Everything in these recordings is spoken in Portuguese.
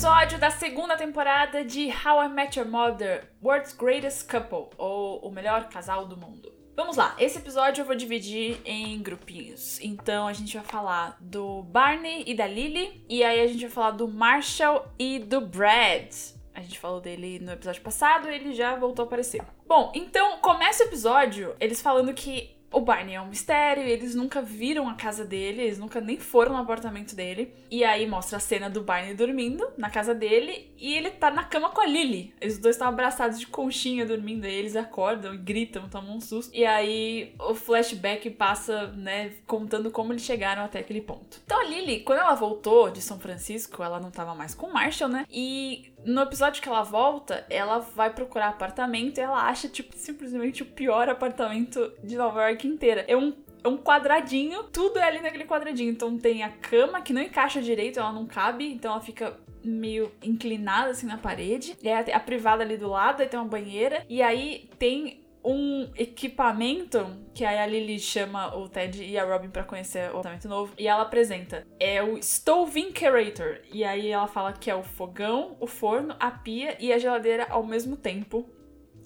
episódio da segunda temporada de How I Met Your Mother, World's Greatest Couple, ou o melhor casal do mundo. Vamos lá, esse episódio eu vou dividir em grupinhos. Então a gente vai falar do Barney e da Lily, e aí a gente vai falar do Marshall e do Brad. A gente falou dele no episódio passado ele já voltou a aparecer. Bom, então começa o episódio eles falando que o Barney é um mistério, eles nunca viram a casa dele, eles nunca nem foram no apartamento dele. E aí mostra a cena do Barney dormindo na casa dele e ele tá na cama com a Lily. Eles dois estão abraçados de conchinha dormindo, aí eles acordam e gritam, tomam um susto. E aí o flashback passa, né, contando como eles chegaram até aquele ponto. Então a Lily, quando ela voltou de São Francisco, ela não tava mais com o Marshall, né? E no episódio que ela volta, ela vai procurar apartamento e ela acha, tipo, simplesmente o pior apartamento de Nova York inteira. É um é um quadradinho, tudo é ali naquele quadradinho. Então tem a cama que não encaixa direito, ela não cabe, então ela fica meio inclinada assim na parede. E aí a privada ali do lado, aí tem uma banheira. E aí tem um equipamento que aí a Lily chama o Ted e a Robin para conhecer o apartamento novo e ela apresenta. É o Stove Incerator. E aí ela fala que é o fogão, o forno, a pia e a geladeira ao mesmo tempo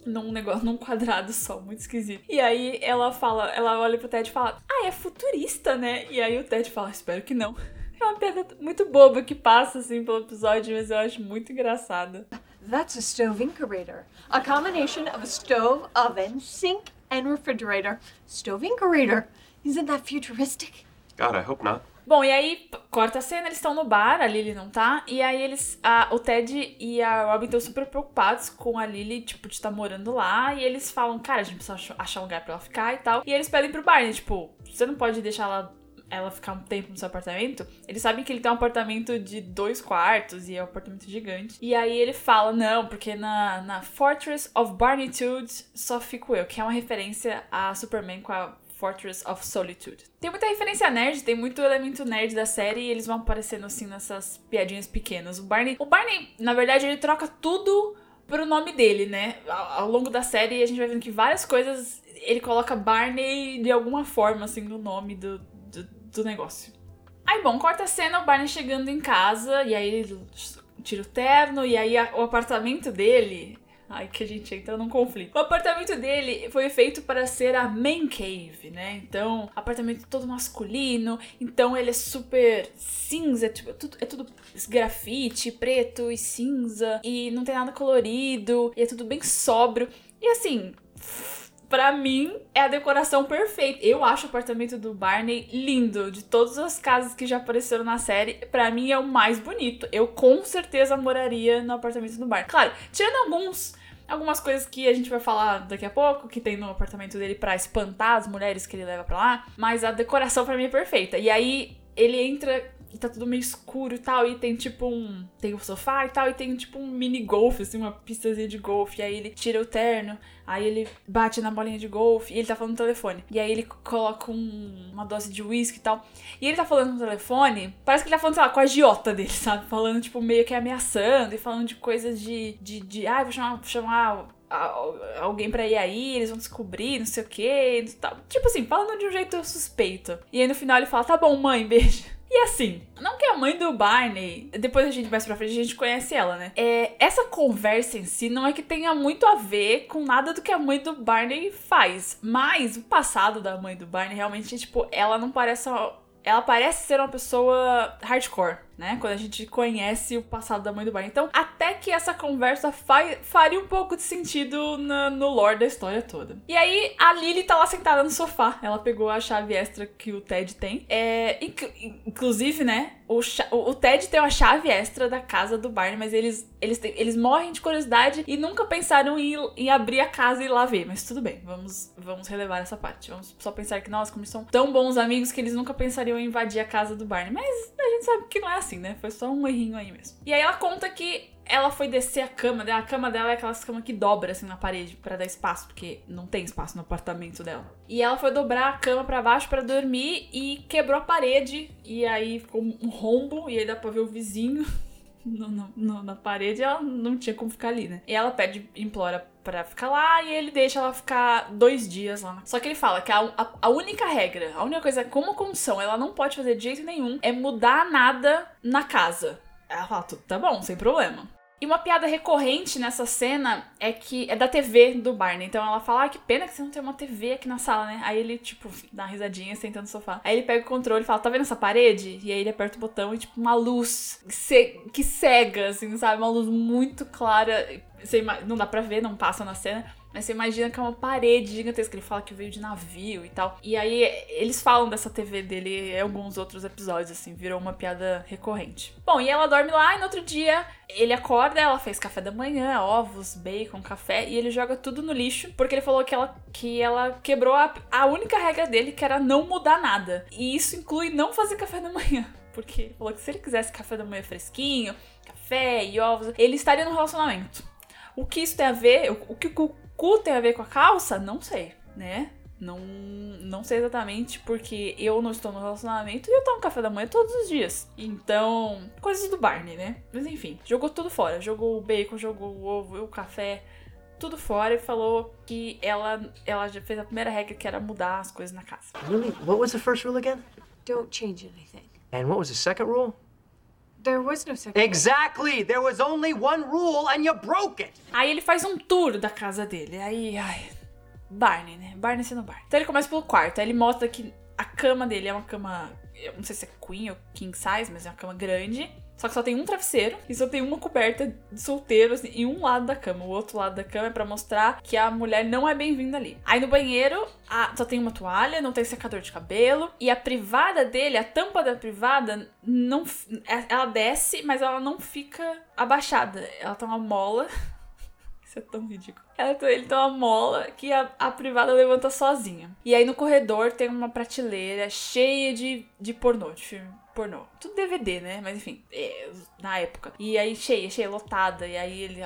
num negócio, num quadrado só, muito esquisito. E aí ela fala, ela olha pro Ted e fala: "Ah, é futurista, né?" E aí o Ted fala: "Espero que não." É uma piada muito boba que passa assim pelo episódio, mas eu acho muito engraçada. That's a stove incurator, a combination of a stove, oven, sink, and refrigerator. Stove incurator. Isn't that futuristic? God, I hope not. Bom, e aí corta a cena, eles estão no bar, a Lily não tá, e aí eles. A, o Ted e a Robin estão super preocupados com a Lily, tipo, de estar tá morando lá, e eles falam, cara, a gente precisa achar um lugar pra ela ficar e tal. E eles pedem pro Barney, tipo, você não pode deixar ela ela ficar um tempo no seu apartamento, eles sabem que ele tem um apartamento de dois quartos e é um apartamento gigante. E aí ele fala, não, porque na, na Fortress of Barneytude só fico eu, que é uma referência a Superman com a Fortress of Solitude. Tem muita referência nerd, tem muito elemento nerd da série e eles vão aparecendo assim nessas piadinhas pequenas. O Barney, o Barney, na verdade, ele troca tudo pro nome dele, né? Ao, ao longo da série a gente vai vendo que várias coisas ele coloca Barney de alguma forma assim no nome do, do, do negócio. Aí, bom, corta a cena, o Barney chegando em casa, e aí ele tira o terno, e aí a, o apartamento dele Ai, que a gente entra num conflito. O apartamento dele foi feito para ser a main cave, né? Então, apartamento todo masculino. Então, ele é super cinza, tipo, é tudo, é tudo grafite, preto e cinza. E não tem nada colorido. E é tudo bem sóbrio. E assim Pra mim, é a decoração perfeita. Eu acho o apartamento do Barney lindo. De todas as casas que já apareceram na série, pra mim é o mais bonito. Eu com certeza moraria no apartamento do Barney. Claro, tirando alguns algumas coisas que a gente vai falar daqui a pouco, que tem no apartamento dele para espantar as mulheres que ele leva para lá, mas a decoração para mim é perfeita. E aí ele entra e tá tudo meio escuro e tal, e tem tipo um. Tem o um sofá e tal, e tem tipo um mini golfe, assim, uma pistazinha de golfe. E aí ele tira o terno, aí ele bate na bolinha de golfe, e ele tá falando no telefone. E aí ele coloca um, uma dose de uísque e tal. E ele tá falando no telefone, parece que ele tá falando, sei lá, com a agiota dele, sabe? Falando, tipo, meio que ameaçando e falando de coisas de. de, de ah, vou chamar, vou chamar alguém pra ir aí, eles vão descobrir, não sei o que, tal. Tipo assim, falando de um jeito suspeito. E aí no final ele fala: tá bom, mãe, beijo. E assim, não que a mãe do Barney, depois a gente mais pra frente, a gente conhece ela, né? É, essa conversa em si não é que tenha muito a ver com nada do que a mãe do Barney faz. Mas o passado da mãe do Barney realmente, tipo, ela não parece. Ela parece ser uma pessoa hardcore né? Quando a gente conhece o passado da mãe do Barney. Então, até que essa conversa faria um pouco de sentido na, no lore da história toda. E aí, a Lily tá lá sentada no sofá. Ela pegou a chave extra que o Ted tem. É, inc inclusive, né? O, o, Ted tem uma chave extra da casa do Barney, mas eles, eles, têm, eles morrem de curiosidade e nunca pensaram em, em abrir a casa e ir lá ver. Mas tudo bem, vamos, vamos relevar essa parte. Vamos só pensar que, nós, como eles são tão bons amigos que eles nunca pensariam em invadir a casa do Barney. Mas gente sabe que não é assim, né? Foi só um errinho aí mesmo. E aí ela conta que ela foi descer a cama dela. A cama dela é aquelas camas que dobra assim na parede para dar espaço, porque não tem espaço no apartamento dela. E ela foi dobrar a cama para baixo para dormir e quebrou a parede. E aí ficou um rombo, e aí dá pra ver o vizinho. No, no, no, na parede, ela não tinha como ficar ali, né? E ela pede, implora pra ficar lá e ele deixa ela ficar dois dias lá. Só que ele fala que a, a, a, única regra, a única coisa como condição, ela não pode fazer de jeito nenhum é mudar nada na casa. Ela fala, tá bom, sem problema. E uma piada recorrente nessa cena é que é da TV do Barney. Então ela fala: ah, que pena que você não tem uma TV aqui na sala, né? Aí ele, tipo, dá uma risadinha, senta no sofá. Aí ele pega o controle e fala: tá vendo essa parede? E aí ele aperta o botão e, tipo, uma luz que cega, assim, sabe? Uma luz muito clara. Não dá pra ver, não passa na cena mas você imagina que é uma parede gigantesca. Ele fala que veio de navio e tal. E aí eles falam dessa TV dele em alguns outros episódios, assim, virou uma piada recorrente. Bom, e ela dorme lá e no outro dia ele acorda, ela fez café da manhã, ovos, bacon, café, e ele joga tudo no lixo, porque ele falou que ela, que ela quebrou a, a única regra dele, que era não mudar nada. E isso inclui não fazer café da manhã. Porque ele falou que se ele quisesse café da manhã fresquinho, café e ovos, ele estaria no relacionamento. O que isso tem a ver, o que o cu tem a ver com a calça? Não sei, né? Não, não sei exatamente porque eu não estou no relacionamento e eu tomo café da manhã todos os dias. Então, coisas do Barney, né? Mas enfim, jogou tudo fora. Jogou o bacon, jogou o ovo, o café, tudo fora e falou que ela, ela já fez a primeira regra que era mudar as coisas na casa. Really? What was the first rule again? Don't change anything. And what was the second rule? There was no second Exactly! There was only one rule and you broke it! Aí ele faz um tour da casa dele. Aí, ai. Barney, né? Barney sendo Barney. Então ele começa pelo quarto. Aí ele mostra que a cama dele é uma cama. Eu não sei se é queen ou king size, mas é uma cama grande. Só que só tem um travesseiro e só tem uma coberta de solteiro assim, em um lado da cama. O outro lado da cama é pra mostrar que a mulher não é bem-vinda ali. Aí no banheiro a, só tem uma toalha, não tem secador de cabelo. E a privada dele, a tampa da privada, não. É, ela desce, mas ela não fica abaixada. Ela tá uma mola. Isso é tão ridículo. Ela, ele tem uma mola que a, a privada levanta sozinha. E aí no corredor tem uma prateleira cheia de, de pornô, de filme pornô. Tudo DVD, né? Mas enfim, é, na época. E aí cheia, cheia, lotada. E aí ele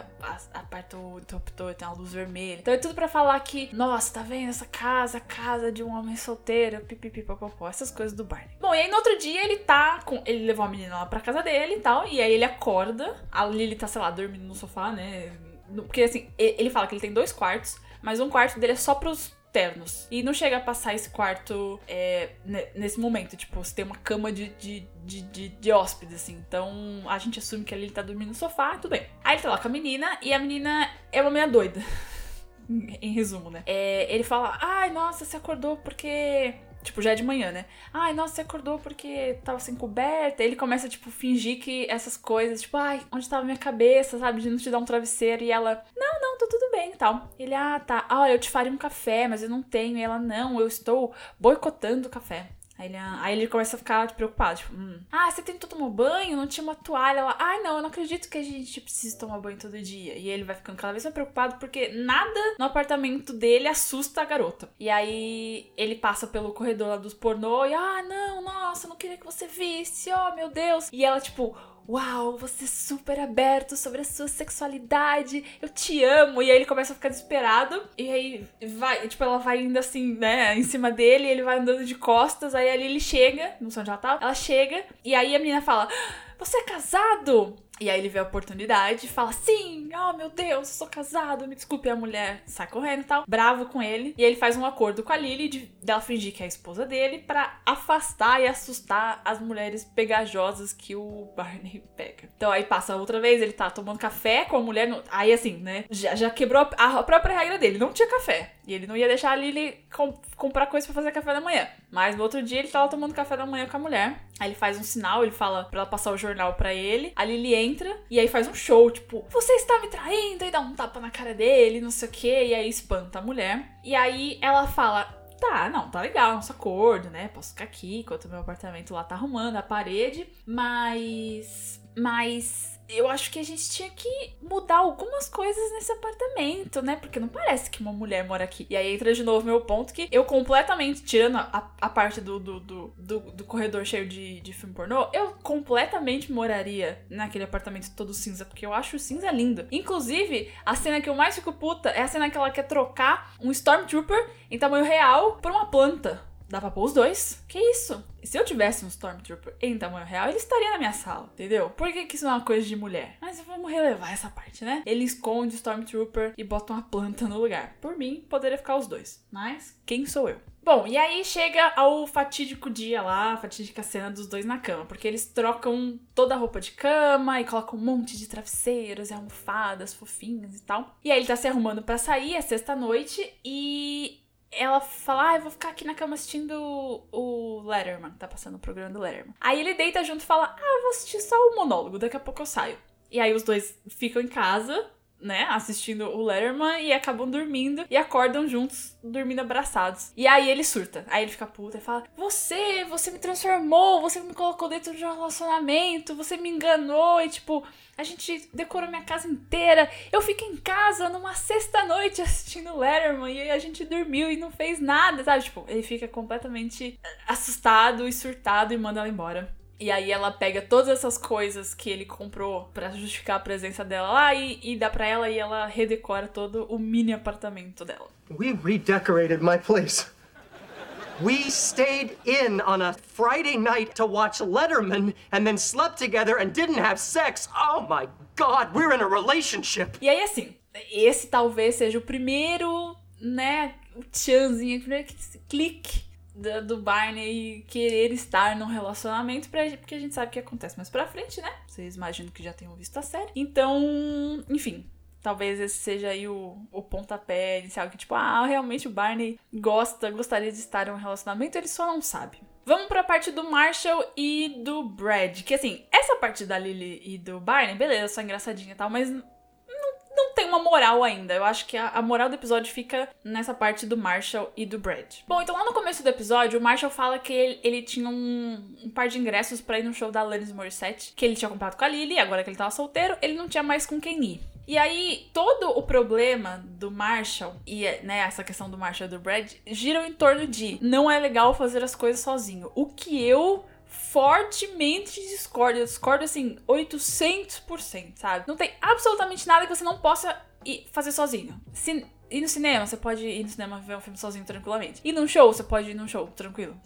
aperta o interruptor, tem uma luz vermelha. Então é tudo para falar que, nossa, tá vendo essa casa, casa de um homem solteiro, pipipipopopó, essas coisas do Barney. Bom, e aí no outro dia ele tá com. Ele levou a menina lá pra casa dele e tal. E aí ele acorda. A Lily tá, sei lá, dormindo no sofá, né? Porque assim, ele fala que ele tem dois quartos, mas um quarto dele é só pros ternos. E não chega a passar esse quarto é, nesse momento. Tipo, você tem uma cama de, de, de, de, de hóspedes, assim. Então a gente assume que ele tá dormindo no sofá, tudo bem. Aí ele tá lá com a menina e a menina é uma meia doida. em resumo, né? É, ele fala: Ai, nossa, você acordou porque Tipo, já é de manhã, né? Ai, nossa, você acordou porque tava sem coberta. Ele começa, tipo, fingir que essas coisas, tipo, ai, onde tava minha cabeça, sabe? De não te dar um travesseiro. E ela, não, não, tudo bem e tal. Ele, ah, tá. Ah, eu te faria um café, mas eu não tenho. E ela, não, eu estou boicotando o café. Aí ele, aí ele começa a ficar preocupado, tipo, hum. ah, você tentou tomar banho? Não tinha uma toalha? Ai, ah, não, eu não acredito que a gente precise tomar banho todo dia. E ele vai ficando cada vez mais preocupado porque nada no apartamento dele assusta a garota. E aí ele passa pelo corredor lá dos pornô e, ah, não, nossa, não queria que você visse, oh, meu Deus. E ela, tipo, Uau, você é super aberto sobre a sua sexualidade, eu te amo. E aí ele começa a ficar desesperado. E aí vai, tipo, ela vai indo assim, né, em cima dele, ele vai andando de costas. Aí ali ele chega, não sei onde ela tá, ela chega, e aí a menina fala: Você é casado? E aí ele vê a oportunidade e fala: Sim, oh meu Deus, eu sou casado, me desculpe. A mulher sai correndo e tal, bravo com ele. E ele faz um acordo com a Lily de dela fingir que é a esposa dele para afastar e assustar as mulheres pegajosas que o Barney pega. Então aí passa outra vez, ele tá tomando café com a mulher. No... Aí assim, né? Já, já quebrou a própria regra dele, não tinha café. E ele não ia deixar a Lily com, comprar coisa para fazer café da manhã. Mas no outro dia ele tava tomando café da manhã com a mulher. Aí ele faz um sinal, ele fala pra ela passar o jornal para ele. A Lily entra e aí faz um show, tipo, você está me traindo, e dá um tapa na cara dele, não sei o que, e aí espanta a mulher. E aí ela fala: tá, não, tá legal, nosso acordo, né? Posso ficar aqui enquanto meu apartamento lá tá arrumando a parede, mas. Mas eu acho que a gente tinha que mudar algumas coisas nesse apartamento, né? Porque não parece que uma mulher mora aqui. E aí entra de novo meu ponto que eu completamente, tirando a, a parte do, do, do, do, do corredor cheio de, de filme pornô, eu completamente moraria naquele apartamento todo cinza, porque eu acho o cinza lindo. Inclusive, a cena que eu mais fico puta é a cena que ela quer trocar um Stormtrooper em tamanho real por uma planta. Dá pra pôr os dois. Que isso? Se eu tivesse um Stormtrooper em tamanho real, ele estaria na minha sala, entendeu? Por que, que isso não é uma coisa de mulher? Mas vamos relevar essa parte, né? Ele esconde o Stormtrooper e bota uma planta no lugar. Por mim, poderia ficar os dois. Mas, quem sou eu? Bom, e aí chega ao fatídico dia lá, a fatídica cena dos dois na cama, porque eles trocam toda a roupa de cama e colocam um monte de travesseiros e almofadas fofinhas e tal. E aí ele tá se arrumando para sair, é sexta-noite, e ela fala, ah, eu vou ficar aqui na cama assistindo o Letterman, tá passando o programa do Letterman. Aí ele deita junto e fala, ah, eu vou assistir só o monólogo, daqui a pouco eu saio. E aí os dois ficam em casa, né, assistindo o Letterman e acabam dormindo e acordam juntos, dormindo abraçados. E aí ele surta. Aí ele fica puta e fala: Você, você me transformou, você me colocou dentro de um relacionamento, você me enganou e tipo. A gente decorou minha casa inteira. Eu fiquei em casa numa sexta-noite assistindo Letterman e a gente dormiu e não fez nada, sabe? Tipo, ele fica completamente assustado e surtado e manda ela embora. E aí ela pega todas essas coisas que ele comprou para justificar a presença dela lá e, e dá para ela e ela redecora todo o mini apartamento dela. We redecorated my place. We stayed in on a Friday night to watch Letterman and then slept together and didn't have sex. Oh my god, we're in a relationship. E aí assim, esse talvez seja o primeiro, né, o tchanzinho, o primeiro clique do, do Barney querer estar num relacionamento, pra, porque a gente sabe o que acontece mais pra frente, né? Vocês imaginam que já tenham visto a série. Então, enfim, talvez esse seja aí o, o pontapé inicial, que tipo, ah, realmente o Barney gosta, gostaria de estar em um relacionamento, ele só não sabe. Vamos pra parte do Marshall e do Brad. Que assim, essa parte da Lily e do Barney, beleza, só engraçadinha e tal, mas não tem uma moral ainda. Eu acho que a, a, moral do episódio fica nessa parte do Marshall e do Brad. Bom, então lá no começo do episódio, o Marshall fala que ele, ele tinha um, um, par de ingressos para ir no show da Alanis Morissette, que ele tinha comprado com a Lily, agora que ele tava solteiro, ele não tinha mais com quem ir. E aí, todo o problema do Marshall e né, essa questão do Marshall e do Brad giram em torno de não é legal fazer as coisas sozinho. O que eu fortemente discordo. Eu discordo assim, 800%, sabe? Não tem absolutamente nada que você não possa fazer sozinho. Se Ir no cinema, você pode ir no cinema ver um filme sozinho tranquilamente. Ir num show, você pode ir num show tranquilo,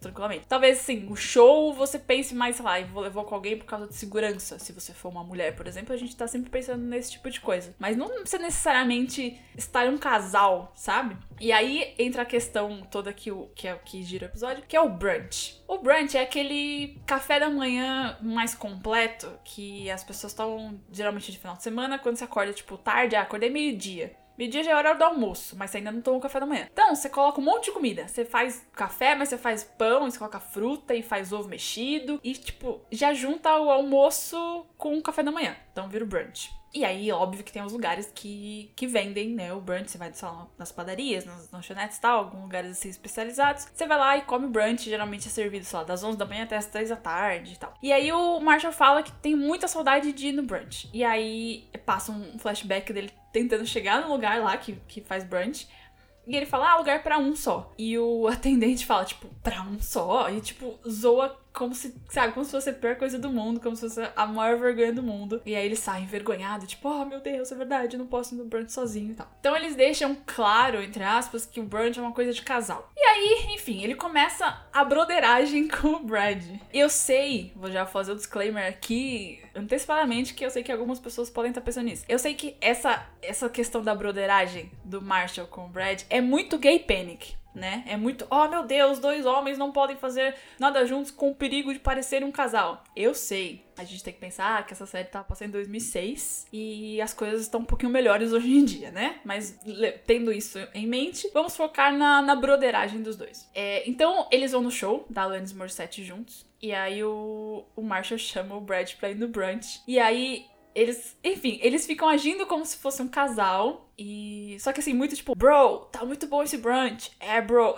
tranquilamente. Talvez, assim, o show você pense mais, sei lá, vou levar com alguém por causa de segurança. Se você for uma mulher, por exemplo, a gente tá sempre pensando nesse tipo de coisa. Mas não precisa necessariamente estar um casal, sabe? E aí entra a questão toda que, o, que é o que gira o episódio, que é o brunch. O brunch é aquele café da manhã mais completo que as pessoas tomam geralmente de final de semana, quando você acorda, tipo, tarde, ah, acordei meio-dia. Meio-dia já é hora do almoço, mas você ainda não tomou café da manhã. Então, você coloca um monte de comida. Você faz café, mas você faz pão, você coloca fruta e faz ovo mexido. E, tipo, já junta o almoço com o café da manhã. Então vira o brunch. E aí, óbvio que tem os lugares que, que vendem, né, o brunch. Você vai nas padarias, nas lanchonetes e tal, alguns lugares assim especializados. Você vai lá e come brunch, geralmente é servido só das 11 da manhã até as 3 da tarde e tal. E aí o Marshall fala que tem muita saudade de ir no brunch. E aí passa um flashback dele tentando chegar no lugar lá que, que faz brunch. E ele fala, ah, lugar para um só. E o atendente fala, tipo, pra um só? E, tipo, zoa como se, sabe, como se fosse a pior coisa do mundo, como se fosse a maior vergonha do mundo. E aí ele sai envergonhado, tipo, oh meu Deus, é verdade, eu não posso ir no brunch sozinho e tal. Então eles deixam claro, entre aspas, que o brunch é uma coisa de casal. E aí, enfim, ele começa a broderagem com o Brad. Eu sei, vou já fazer o disclaimer aqui, antecipadamente, que eu sei que algumas pessoas podem estar pensando nisso. Eu sei que essa, essa questão da broderagem do Marshall com o Brad é muito gay panic né? É muito, oh meu Deus, dois homens não podem fazer nada juntos com o perigo de parecer um casal. Eu sei. A gente tem que pensar que essa série tá passando em 2006 e as coisas estão um pouquinho melhores hoje em dia, né? Mas tendo isso em mente, vamos focar na, na broderagem dos dois. É, então, eles vão no show da Alanis Morissette juntos. E aí o, o Marshall chama o Brad pra ir no brunch. E aí eles, enfim, eles ficam agindo como se fosse um casal. E. Só que assim, muito tipo, bro, tá muito bom esse brunch. É, bro.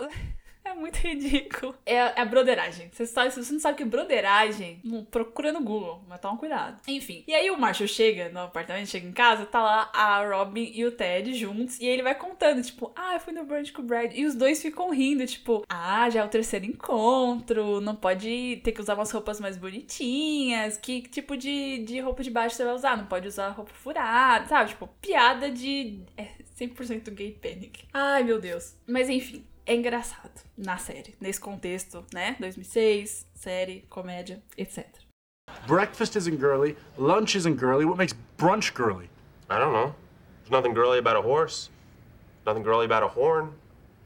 É muito ridículo. É, é broderagem. Se você não sabe o que é broderagem, procura no Google, mas toma cuidado. Enfim. E aí o Marshall chega no apartamento, chega em casa, tá lá a Robin e o Ted juntos. E ele vai contando, tipo, ah, eu fui no brunch com o Brad. E os dois ficam rindo, tipo, ah, já é o terceiro encontro, não pode ter que usar umas roupas mais bonitinhas. Que tipo de, de roupa de baixo você vai usar? Não pode usar roupa furada, sabe? Tipo, piada de. É 100% gay panic. Ai, meu Deus. Mas enfim, é engraçado na série, nesse contexto, né? 2006, série, comédia, etc. Breakfast isn't girly, lunch isn't girly. What makes brunch girly? I don't know. There's nothing girly about a horse. Nothing girly about a horn.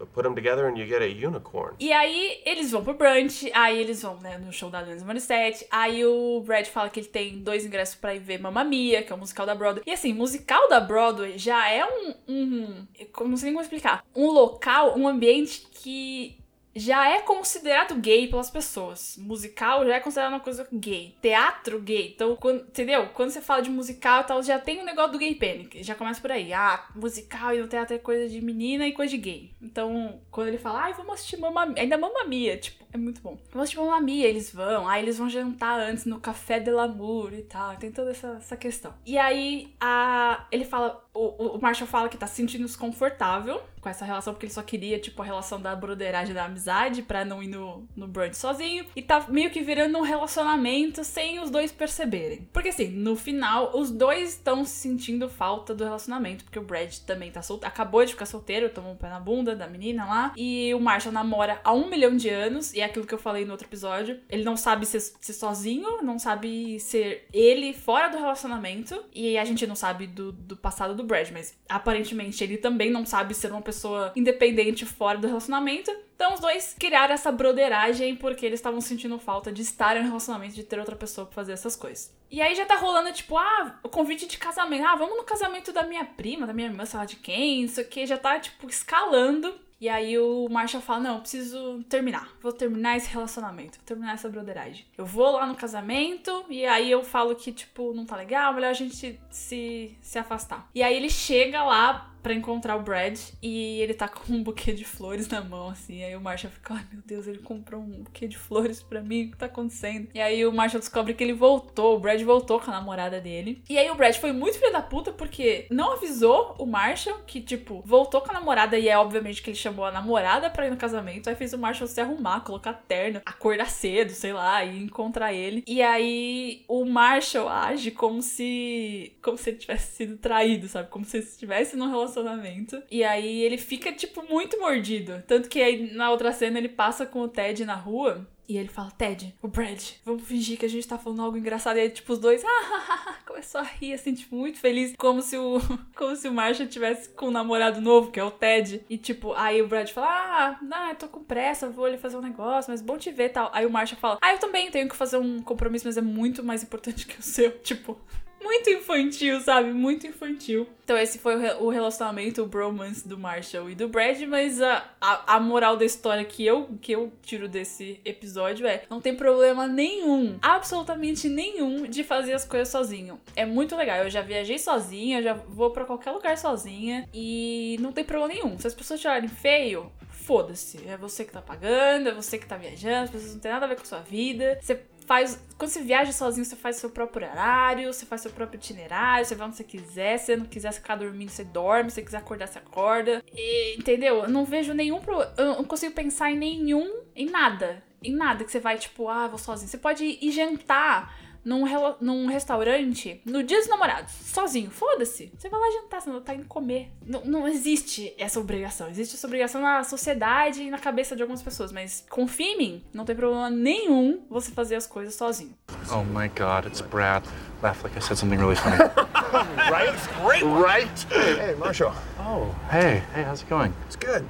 Put them together and you get a unicorn. E aí eles vão pro brunch, aí eles vão, né, no show da Alanis Morissette. Aí o Brad fala que ele tem dois ingressos pra ir ver Mamma Mia, que é o musical da Broadway. E assim, musical da Broadway já é um, um eu não sei nem como explicar, um local, um ambiente que já é considerado gay pelas pessoas. Musical já é considerado uma coisa gay. Teatro gay. Então, quando, entendeu? Quando você fala de musical e tal, já tem um negócio do gay panic. Já começa por aí. Ah, musical e no teatro é coisa de menina e coisa de gay. Então, quando ele fala, ai, vamos assistir Mamma. Ainda Mamma Mia, tipo, é muito bom. Assistir Mamma Mia, eles vão. Aí eles vão jantar antes no Café de l'Amour e tal. Tem toda essa, essa questão. E aí, a, ele fala, o, o Marshall fala que tá se sentindo desconfortável com essa relação, porque ele só queria, tipo, a relação da broderagem, da amizade, pra não ir no, no brunch sozinho. E tá meio que virando um relacionamento sem os dois perceberem. Porque assim, no final, os dois estão sentindo falta do relacionamento, porque o Brad também tá solteiro, acabou de ficar solteiro, tomou um pé na bunda da menina lá. E o Marshall namora há um milhão de anos, e é aquilo que eu falei no outro episódio. Ele não sabe ser, ser sozinho, não sabe ser ele fora do relacionamento. E a gente não sabe do, do passado do Brad, mas aparentemente ele também não sabe ser uma pessoa independente fora do relacionamento. Então os dois criaram essa broderagem porque eles estavam sentindo falta de estar em um relacionamento, de ter outra pessoa pra fazer essas coisas. E aí já tá rolando, tipo, ah, o convite de casamento. Ah, vamos no casamento da minha prima, da minha irmã, sei lá de quem, isso aqui. Já tá, tipo, escalando. E aí o Marshall fala: Não, preciso terminar. Vou terminar esse relacionamento. Vou terminar essa broderagem. Eu vou lá no casamento. E aí eu falo que, tipo, não tá legal, melhor a gente se, se afastar. E aí ele chega lá para encontrar o Brad e ele tá com um buquê de flores na mão, assim. Aí o Marshall fica, ai meu Deus, ele comprou um buquê de flores para mim, o que tá acontecendo? E aí o Marshall descobre que ele voltou, o Brad voltou com a namorada dele. E aí o Brad foi muito filho da puta porque não avisou o Marshall que, tipo, voltou com a namorada e é obviamente que ele chamou a namorada pra ir no casamento. Aí fez o Marshall se arrumar, colocar terno, acordar cedo, sei lá, e encontrar ele. E aí o Marshall age como se. como se ele tivesse sido traído, sabe? Como se estivesse num relacionamento relacionamento. E aí ele fica, tipo, muito mordido. Tanto que aí na outra cena ele passa com o Ted na rua. E ele fala, Ted, o Brad, vamos fingir que a gente tá falando algo engraçado. E aí, tipo, os dois, ah, começou a rir, assim, tipo, muito feliz. Como se o, como se o Marshall tivesse com um namorado novo, que é o Ted. E, tipo, aí o Brad fala, ah, não, eu tô com pressa, vou ali fazer um negócio, mas bom te ver tal. Aí o Marshall fala, ah, eu também tenho que fazer um compromisso, mas é muito mais importante que o seu. Tipo, muito infantil, sabe? Muito infantil. Então esse foi o relacionamento, o bromance do Marshall e do Brad, mas a, a, a, moral da história que eu, que eu tiro desse episódio é não tem problema nenhum, absolutamente nenhum de fazer as coisas sozinho. É muito legal, eu já viajei sozinha, já vou para qualquer lugar sozinha e não tem problema nenhum. Se as pessoas te olharem feio, foda-se. É você que tá pagando, é você que tá viajando, as pessoas não tem nada a ver com a sua vida. Você faz. Quando você viaja sozinho, você faz seu próprio horário, você faz seu próprio itinerário, você vai onde você quiser. Se você não quiser ficar dormindo, você dorme. Se você quiser acordar, você acorda. E, entendeu? Eu não vejo nenhum. Pro... Eu não consigo pensar em nenhum. Em nada. Em nada que você vai, tipo, ah, vou sozinho. Você pode ir jantar num, num restaurante no dia dos namorados, sozinho. Foda-se. Você vai lá jantar, você não tá indo comer. Não, não existe essa obrigação. Existe essa obrigação na sociedade e na cabeça de algumas pessoas. Mas confia em mim, não tem problema nenhum você fazer as coisas sozinho. Oh my god, it's Brad. Laugh like I said something really funny. right? Great. Right? Hey, hey, Marshall. Oh, hey. Hey, how's it going? It's good.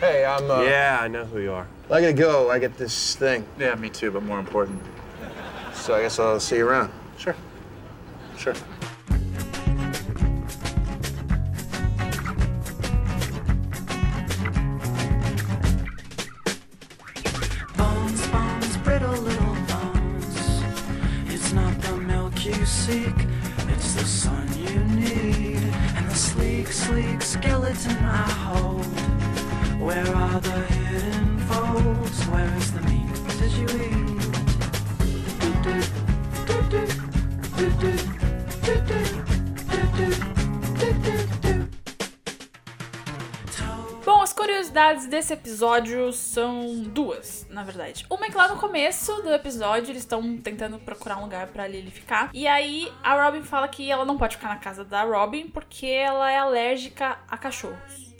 Hey, I'm, uh... Yeah, I know who you are. I gotta go. I get this thing. Yeah, me too, but more important. So I guess I'll see you around. Sure. Sure. Bones, bones, brittle little bones. It's not the milk you seek, it's the sun you need. And the sleek, sleek skeleton I hold. Curiosidades desse episódio são duas, na verdade. Uma é que lá no começo do episódio eles estão tentando procurar um lugar pra Lily ficar. E aí a Robin fala que ela não pode ficar na casa da Robin porque ela é alérgica a cachorros.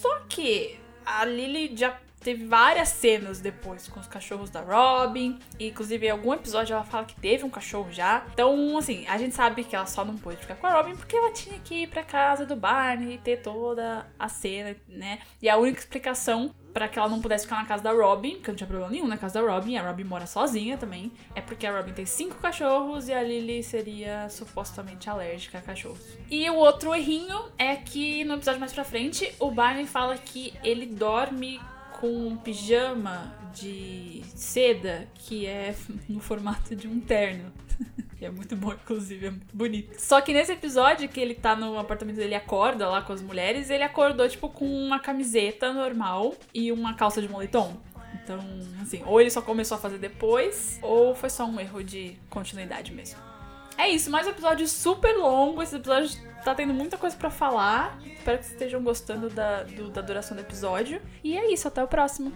Só que a Lily já teve várias cenas depois com os cachorros da Robin. E, inclusive, em algum episódio ela fala que teve um cachorro já. Então, assim, a gente sabe que ela só não pôde ficar com a Robin porque ela tinha que ir pra casa do Barney e ter toda a cena, né? E a única explicação pra que ela não pudesse ficar na casa da Robin, porque não tinha problema nenhum na casa da Robin, a Robin mora sozinha também, é porque a Robin tem cinco cachorros e a Lily seria supostamente alérgica a cachorros. E o outro errinho é que no episódio mais pra frente, o Barney fala que ele dorme com um pijama de seda que é no formato de um terno. Que é muito bom, inclusive, é muito bonito. Só que nesse episódio que ele tá no apartamento dele acorda lá com as mulheres, ele acordou, tipo, com uma camiseta normal e uma calça de moletom. Então, assim, ou ele só começou a fazer depois, ou foi só um erro de continuidade mesmo. É isso, mais um episódio super longo. Esse episódio tá tendo muita coisa pra falar. Espero que vocês estejam gostando da, do- da duração do episódio. E é isso, até o próximo.